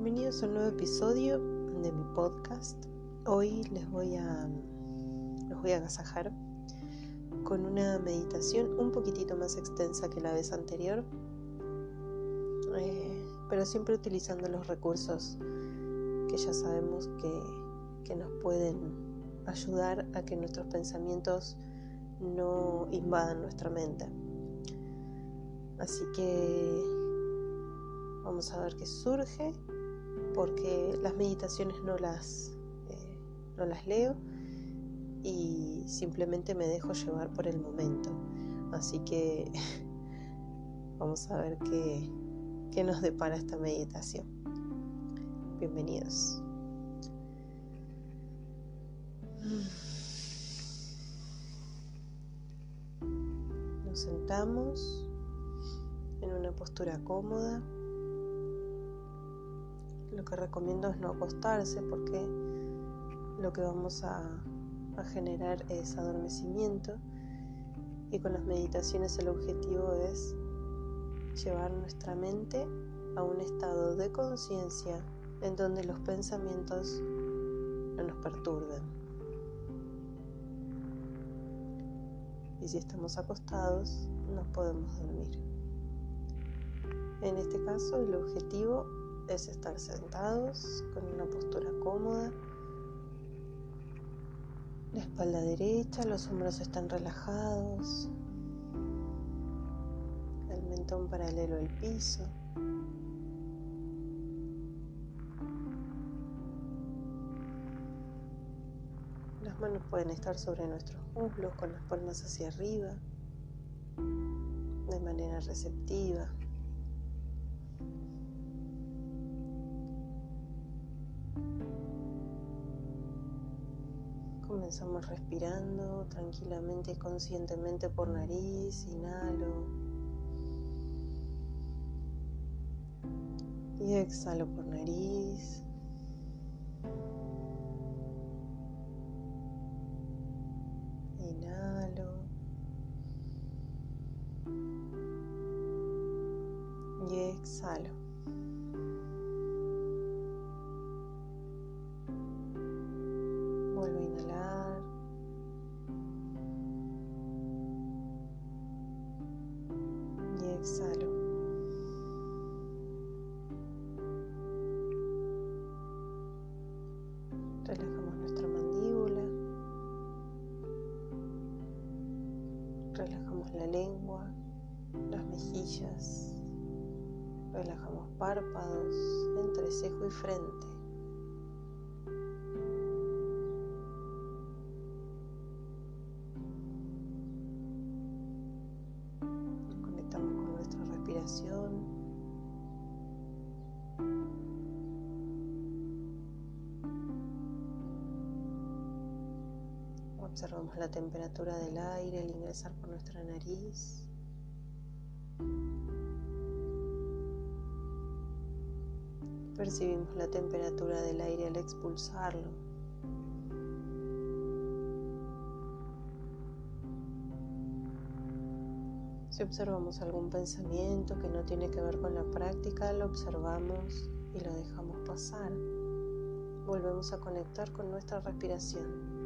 Bienvenidos a un nuevo episodio de mi podcast. Hoy les voy a los voy a agasajar con una meditación un poquitito más extensa que la vez anterior, eh, pero siempre utilizando los recursos que ya sabemos que, que nos pueden ayudar a que nuestros pensamientos no invadan nuestra mente. Así que vamos a ver qué surge, porque las meditaciones no las, eh, no las leo y simplemente me dejo llevar por el momento. Así que vamos a ver qué, qué nos depara esta meditación. Bienvenidos. Nos sentamos en una postura cómoda. Lo que recomiendo es no acostarse porque lo que vamos a, generar es adormecimiento y con las meditaciones el objetivo es llevar nuestra mente a un estado de conciencia en donde los pensamientos no nos perturben. Y si estamos acostados, nos podemos dormir. En este caso, el objetivo es estar sentados con una postura cómoda, la espalda derecha, los hombros están relajados, el mentón paralelo al piso. Las manos pueden estar sobre nuestros muslos con las palmas hacia arriba, de manera receptiva. Comenzamos respirando tranquilamente y conscientemente por nariz, inhalo. Y exhalo por nariz. Inhalo. Y exhalo. Vuelvo a inhalar. Y exhalo. Relajamos nuestra mandíbula. Relajamos la lengua, las mejillas. Relajamos párpados, entrecejo y frente. Observamos la temperatura del aire al ingresar por nuestra nariz. Percibimos la temperatura del aire al expulsarlo. Si observamos algún pensamiento que no tiene que ver con la práctica, lo observamos y lo dejamos pasar. Volvemos a conectar con nuestra respiración.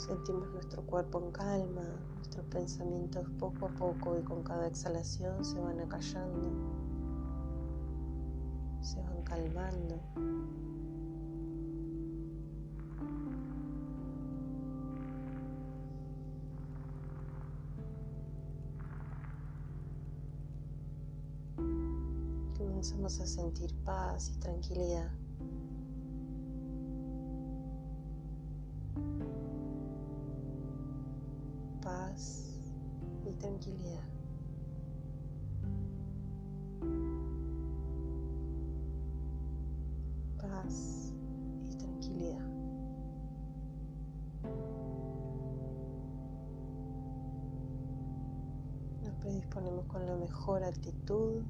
Sentimos nuestro cuerpo en calma, nuestros pensamientos poco a poco y con cada exhalación se van acallando, se van calmando. Comenzamos a sentir paz y tranquilidad. Tranquilidad. Paz y tranquilidad. Nos predisponemos con la mejor actitud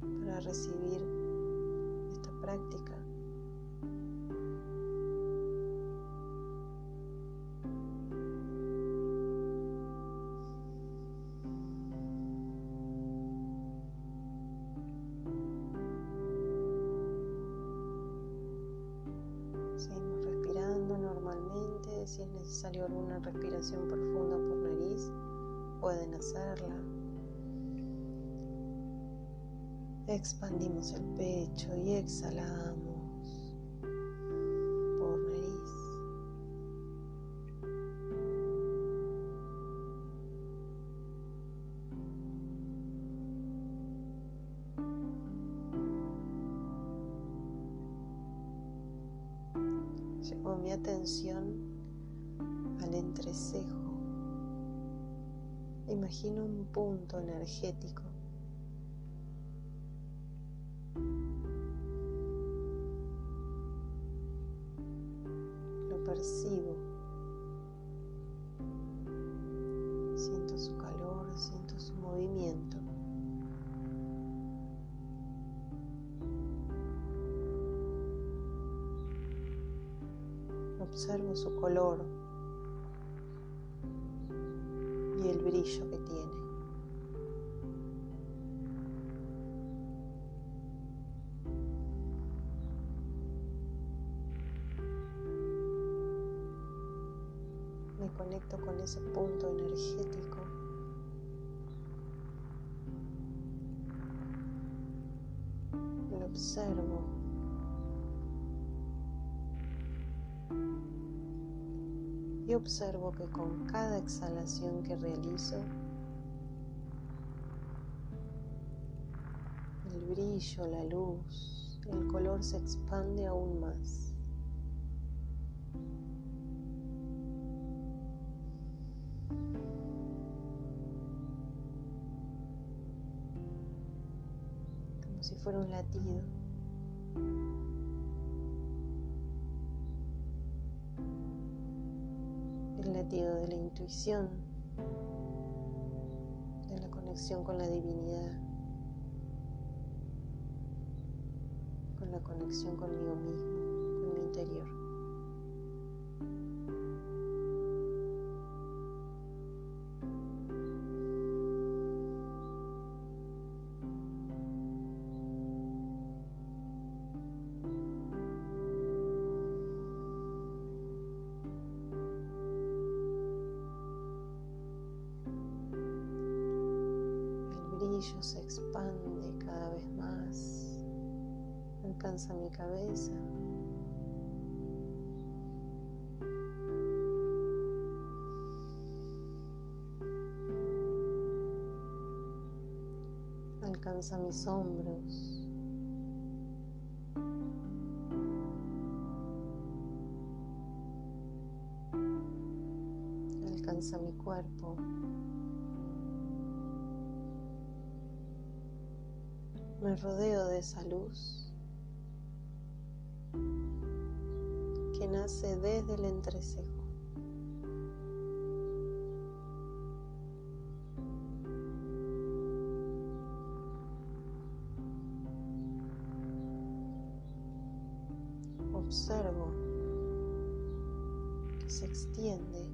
para recibir esta práctica. Haciendo alguna respiración profunda por nariz, pueden hacerla. Expandimos el pecho y exhalamos por nariz. Llevo mi atención al entrecejo. Imagino un punto energético percibo. Siento su calor, siento su movimiento. Observo su color brillo que tiene. conecto con ese punto energético. Lo observo. Y observo que con cada exhalación que realizo, el brillo, la luz, el color se expande aún más. si fuera un latido. De la intuición, de la conexión con la divinidad, con la conexión conmigo mismo, con mi interior. Alcanza mi cabeza. Alcanza mis hombros. Alcanza mi cuerpo. me rodeo de esa luz que nace desde el entrecejo. Observo que se extiende,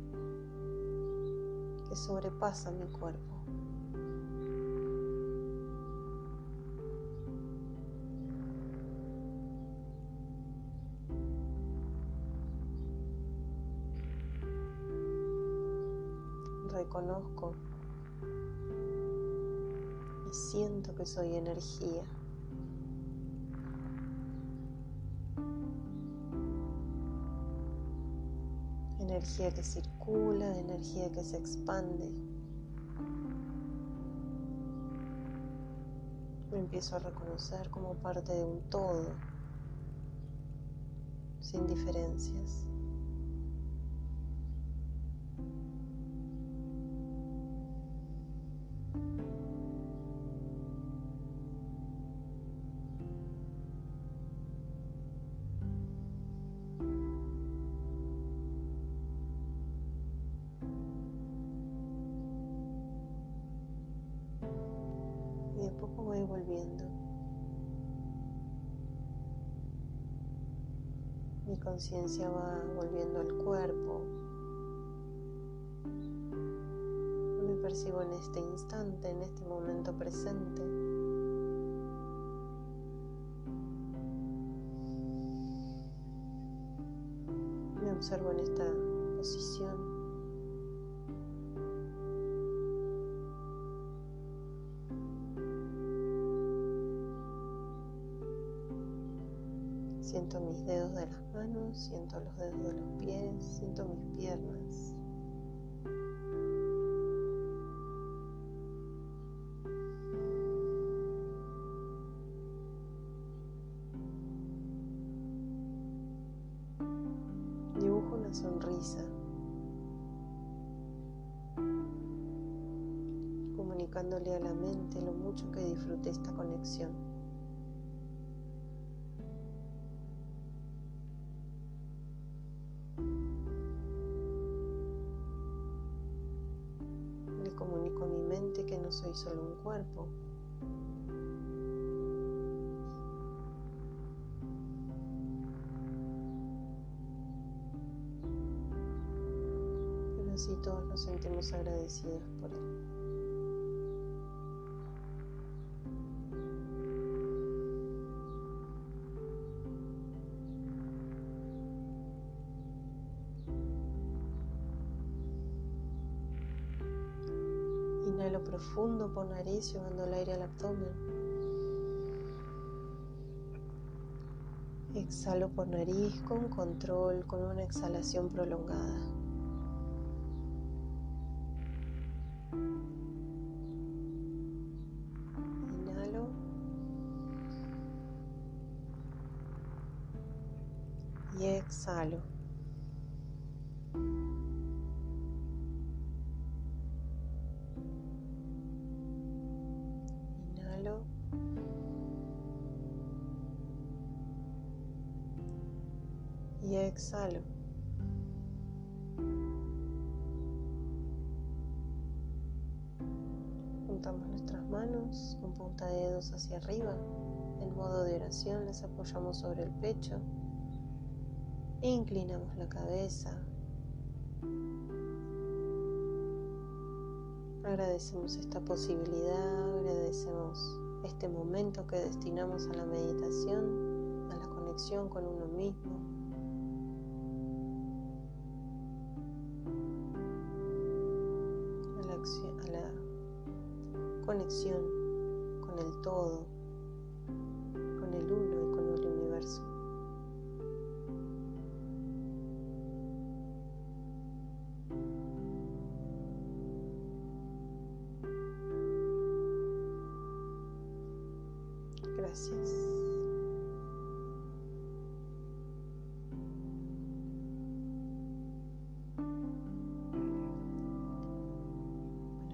que sobrepasa mi cuerpo. Que soy energía. Energía que circula, energía que se expande. Me empiezo a reconocer como parte de un todo, sin diferencias. Mi conciencia va volviendo al cuerpo. Me percibo en este instante, en este momento presente. Me observo en esta posición. Siento mis dedos de las manos, siento los dedos de los pies, siento mis piernas. Dibujo una sonrisa, comunicándole a la mente lo mucho que disfruté esta conexión. Soy solo un cuerpo. Pero así todos nos sentimos agradecidos por él. Inhalo profundo por nariz, llevando el aire al abdomen. Exhalo por nariz con control, con una exhalación prolongada. Inhalo. Y exhalo. Hacia arriba. En modo de oración las apoyamos sobre el pecho e inclinamos la cabeza. Agradecemos esta posibilidad, agradecemos este momento que destinamos a la meditación, a la conexión con uno mismo. conexión con el todo, con el uno y con el universo. Gracias.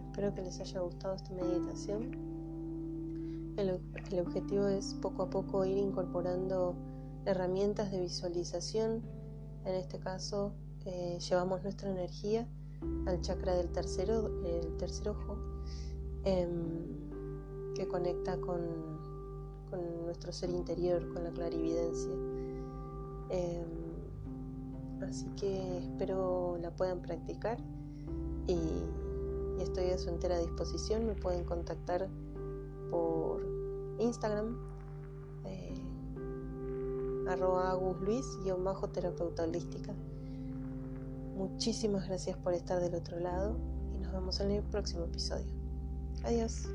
Espero que les haya gustado esta meditación. El, objetivo es poco a poco ir incorporando herramientas de visualización. En este caso, eh, llevamos nuestra energía al chakra del tercero, el tercer ojo, em, que conecta con, con, nuestro ser interior, con la clarividencia. Em, así que espero la puedan practicar y y estoy a su entera disposición. Me pueden contactar por Instagram, eh, arroba agusluis, terapeuta holística. Muchísimas gracias por estar del otro lado y nos vemos en el próximo episodio. Adiós.